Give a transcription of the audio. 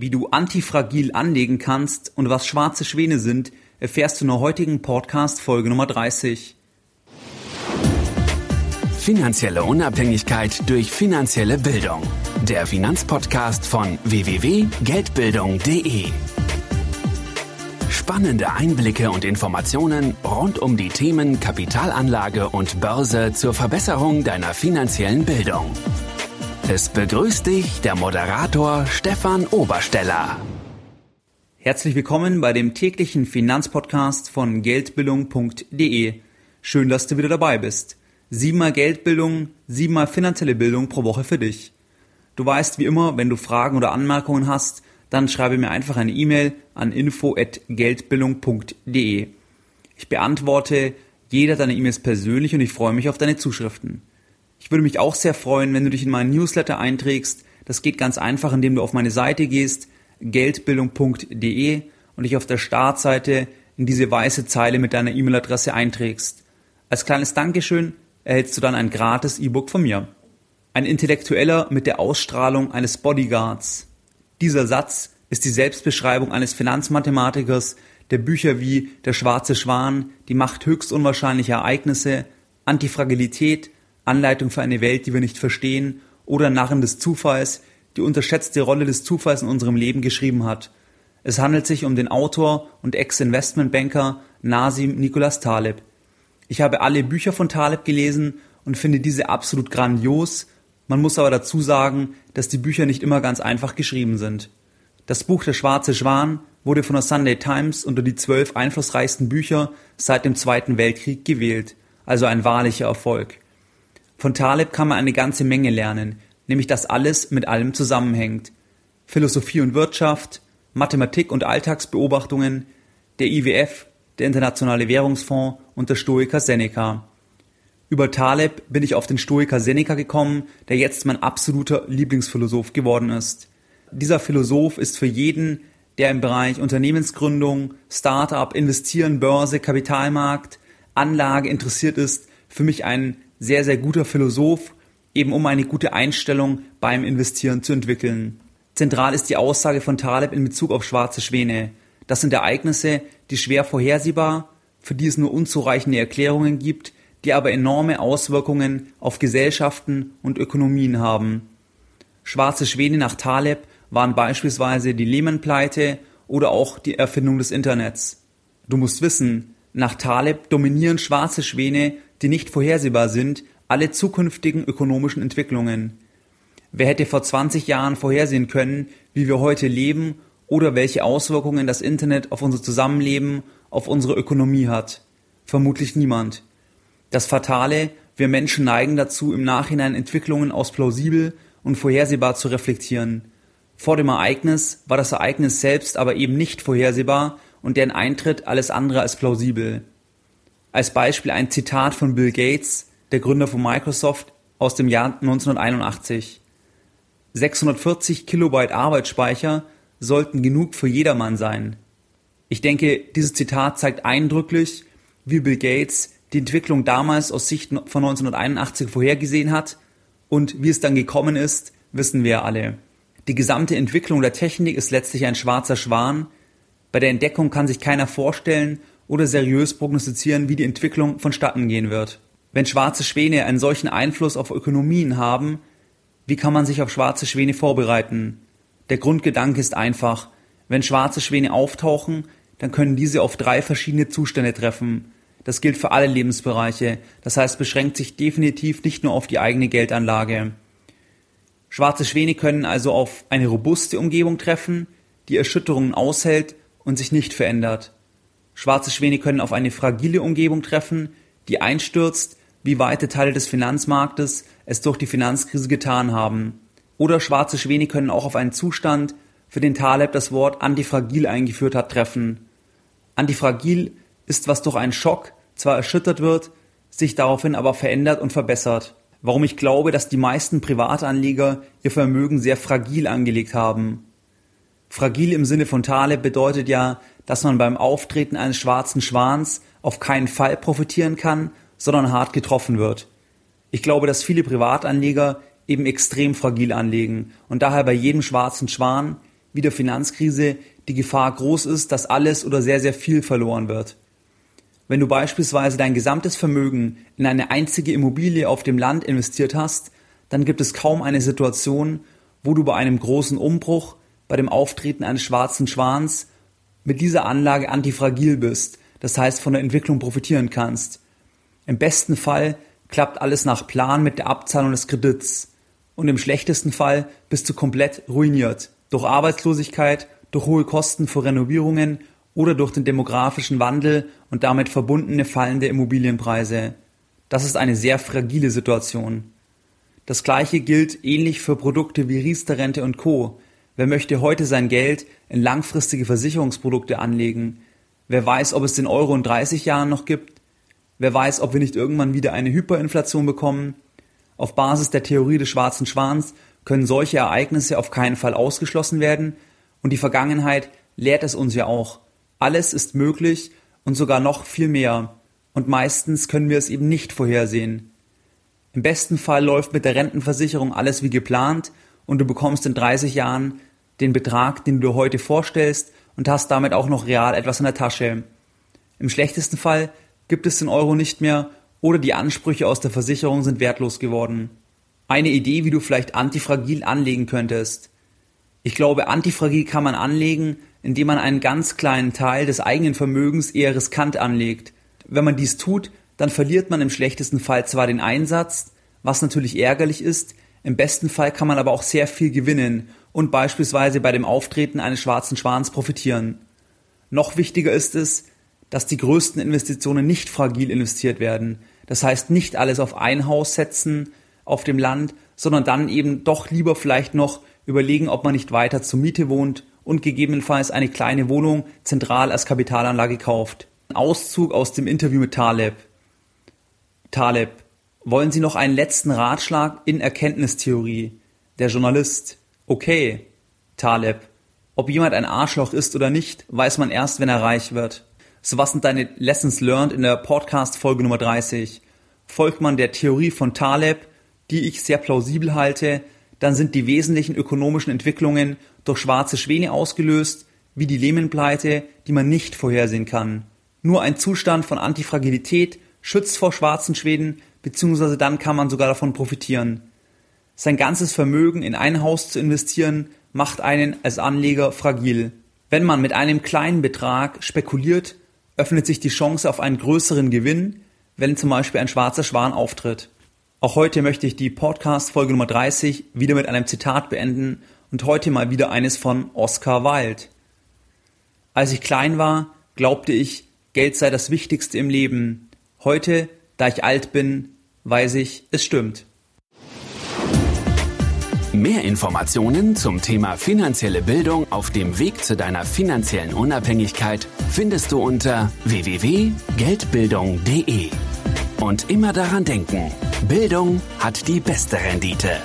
Wie du antifragil anlegen kannst und was schwarze Schwäne sind, erfährst du in der heutigen Podcast Folge Nummer 30. Finanzielle Unabhängigkeit durch finanzielle Bildung. Der Finanzpodcast von www.geldbildung.de. Spannende Einblicke und Informationen rund um die Themen Kapitalanlage und Börse zur Verbesserung deiner finanziellen Bildung. Es begrüßt dich der Moderator Stefan Obersteller. Herzlich willkommen bei dem täglichen Finanzpodcast von Geldbildung.de. Schön, dass du wieder dabei bist. Siebenmal Geldbildung, siebenmal finanzielle Bildung pro Woche für dich. Du weißt wie immer, wenn du Fragen oder Anmerkungen hast, dann schreibe mir einfach eine E-Mail an info@geldbildung.de. Ich beantworte jeder deiner E-Mails persönlich und ich freue mich auf deine Zuschriften. Ich würde mich auch sehr freuen, wenn du dich in meinen Newsletter einträgst. Das geht ganz einfach, indem du auf meine Seite gehst, geldbildung.de und dich auf der Startseite in diese weiße Zeile mit deiner E-Mail-Adresse einträgst. Als kleines Dankeschön erhältst du dann ein gratis E-Book von mir. Ein Intellektueller mit der Ausstrahlung eines Bodyguards. Dieser Satz ist die Selbstbeschreibung eines Finanzmathematikers, der Bücher wie Der schwarze Schwan, Die Macht höchst unwahrscheinlicher Ereignisse, Antifragilität, Anleitung für eine Welt, die wir nicht verstehen, oder Narren des Zufalls, die unterschätzte Rolle des Zufalls in unserem Leben geschrieben hat. Es handelt sich um den Autor und Ex-Investmentbanker Nasim Nicholas Taleb. Ich habe alle Bücher von Taleb gelesen und finde diese absolut grandios. Man muss aber dazu sagen, dass die Bücher nicht immer ganz einfach geschrieben sind. Das Buch Der schwarze Schwan wurde von der Sunday Times unter die zwölf einflussreichsten Bücher seit dem Zweiten Weltkrieg gewählt, also ein wahrlicher Erfolg. Von Taleb kann man eine ganze Menge lernen, nämlich dass alles mit allem zusammenhängt. Philosophie und Wirtschaft, Mathematik und Alltagsbeobachtungen, der IWF, der Internationale Währungsfonds und der Stoiker Seneca. Über Taleb bin ich auf den Stoiker Seneca gekommen, der jetzt mein absoluter Lieblingsphilosoph geworden ist. Dieser Philosoph ist für jeden, der im Bereich Unternehmensgründung, Startup, Investieren, Börse, Kapitalmarkt, Anlage interessiert ist, für mich ein sehr, sehr guter Philosoph, eben um eine gute Einstellung beim Investieren zu entwickeln. Zentral ist die Aussage von Taleb in Bezug auf schwarze Schwäne. Das sind Ereignisse, die schwer vorhersehbar, für die es nur unzureichende Erklärungen gibt, die aber enorme Auswirkungen auf Gesellschaften und Ökonomien haben. Schwarze Schwäne nach Taleb waren beispielsweise die Lehman-Pleite oder auch die Erfindung des Internets. Du musst wissen, nach Taleb dominieren schwarze Schwäne die nicht vorhersehbar sind, alle zukünftigen ökonomischen Entwicklungen. Wer hätte vor 20 Jahren vorhersehen können, wie wir heute leben oder welche Auswirkungen das Internet auf unser Zusammenleben, auf unsere Ökonomie hat? Vermutlich niemand. Das Fatale, wir Menschen neigen dazu, im Nachhinein Entwicklungen aus plausibel und vorhersehbar zu reflektieren. Vor dem Ereignis war das Ereignis selbst aber eben nicht vorhersehbar und deren Eintritt alles andere als plausibel. Als Beispiel ein Zitat von Bill Gates, der Gründer von Microsoft, aus dem Jahr 1981. 640 Kilobyte Arbeitsspeicher sollten genug für jedermann sein. Ich denke, dieses Zitat zeigt eindrücklich, wie Bill Gates die Entwicklung damals aus Sicht von 1981 vorhergesehen hat und wie es dann gekommen ist, wissen wir alle. Die gesamte Entwicklung der Technik ist letztlich ein schwarzer Schwan. Bei der Entdeckung kann sich keiner vorstellen, oder seriös prognostizieren, wie die Entwicklung vonstatten gehen wird. Wenn schwarze Schwäne einen solchen Einfluss auf Ökonomien haben, wie kann man sich auf schwarze Schwäne vorbereiten? Der Grundgedanke ist einfach, wenn schwarze Schwäne auftauchen, dann können diese auf drei verschiedene Zustände treffen. Das gilt für alle Lebensbereiche, das heißt beschränkt sich definitiv nicht nur auf die eigene Geldanlage. Schwarze Schwäne können also auf eine robuste Umgebung treffen, die Erschütterungen aushält und sich nicht verändert. Schwarze Schwäne können auf eine fragile Umgebung treffen, die einstürzt, wie weite Teile des Finanzmarktes es durch die Finanzkrise getan haben. Oder schwarze Schwäne können auch auf einen Zustand, für den Taleb das Wort antifragil eingeführt hat, treffen. Antifragil ist, was durch einen Schock zwar erschüttert wird, sich daraufhin aber verändert und verbessert. Warum ich glaube, dass die meisten Privatanleger ihr Vermögen sehr fragil angelegt haben. Fragil im Sinne von Taleb bedeutet ja, dass man beim Auftreten eines schwarzen Schwans auf keinen Fall profitieren kann, sondern hart getroffen wird. Ich glaube, dass viele Privatanleger eben extrem fragil anlegen und daher bei jedem schwarzen Schwan, wie der Finanzkrise die Gefahr groß ist, dass alles oder sehr, sehr viel verloren wird. Wenn du beispielsweise dein gesamtes Vermögen in eine einzige Immobilie auf dem Land investiert hast, dann gibt es kaum eine Situation, wo du bei einem großen Umbruch, bei dem Auftreten eines schwarzen Schwans mit dieser Anlage antifragil bist, das heißt von der Entwicklung profitieren kannst. Im besten Fall klappt alles nach Plan mit der Abzahlung des Kredits und im schlechtesten Fall bist du komplett ruiniert durch Arbeitslosigkeit, durch hohe Kosten für Renovierungen oder durch den demografischen Wandel und damit verbundene fallende Immobilienpreise. Das ist eine sehr fragile Situation. Das gleiche gilt ähnlich für Produkte wie Riester-Rente und Co. Wer möchte heute sein Geld in langfristige Versicherungsprodukte anlegen? Wer weiß, ob es den Euro in 30 Jahren noch gibt? Wer weiß, ob wir nicht irgendwann wieder eine Hyperinflation bekommen? Auf Basis der Theorie des schwarzen Schwans können solche Ereignisse auf keinen Fall ausgeschlossen werden, und die Vergangenheit lehrt es uns ja auch. Alles ist möglich und sogar noch viel mehr. Und meistens können wir es eben nicht vorhersehen. Im besten Fall läuft mit der Rentenversicherung alles wie geplant und du bekommst in 30 Jahren den Betrag, den du heute vorstellst und hast damit auch noch real etwas in der Tasche. Im schlechtesten Fall gibt es den Euro nicht mehr oder die Ansprüche aus der Versicherung sind wertlos geworden. Eine Idee, wie du vielleicht antifragil anlegen könntest. Ich glaube, antifragil kann man anlegen, indem man einen ganz kleinen Teil des eigenen Vermögens eher riskant anlegt. Wenn man dies tut, dann verliert man im schlechtesten Fall zwar den Einsatz, was natürlich ärgerlich ist, im besten Fall kann man aber auch sehr viel gewinnen und beispielsweise bei dem Auftreten eines schwarzen Schwans profitieren. Noch wichtiger ist es, dass die größten Investitionen nicht fragil investiert werden. Das heißt nicht alles auf ein Haus setzen auf dem Land, sondern dann eben doch lieber vielleicht noch überlegen, ob man nicht weiter zur Miete wohnt und gegebenenfalls eine kleine Wohnung zentral als Kapitalanlage kauft. Auszug aus dem Interview mit Taleb. Taleb, wollen Sie noch einen letzten Ratschlag in Erkenntnistheorie? Der Journalist. Okay. Taleb, ob jemand ein Arschloch ist oder nicht, weiß man erst, wenn er reich wird. So was sind deine Lessons learned in der Podcast Folge Nummer 30? Folgt man der Theorie von Taleb, die ich sehr plausibel halte, dann sind die wesentlichen ökonomischen Entwicklungen durch schwarze Schwäne ausgelöst, wie die Lehman-Pleite, die man nicht vorhersehen kann. Nur ein Zustand von Antifragilität schützt vor schwarzen Schweden, beziehungsweise dann kann man sogar davon profitieren. Sein ganzes Vermögen in ein Haus zu investieren, macht einen als Anleger fragil. Wenn man mit einem kleinen Betrag spekuliert, öffnet sich die Chance auf einen größeren Gewinn, wenn zum Beispiel ein schwarzer Schwan auftritt. Auch heute möchte ich die Podcast-Folge Nummer 30 wieder mit einem Zitat beenden und heute mal wieder eines von Oscar Wilde. Als ich klein war, glaubte ich, Geld sei das Wichtigste im Leben. Heute, da ich alt bin, weiß ich, es stimmt. Mehr Informationen zum Thema finanzielle Bildung auf dem Weg zu deiner finanziellen Unabhängigkeit findest du unter www.geldbildung.de. Und immer daran denken, Bildung hat die beste Rendite.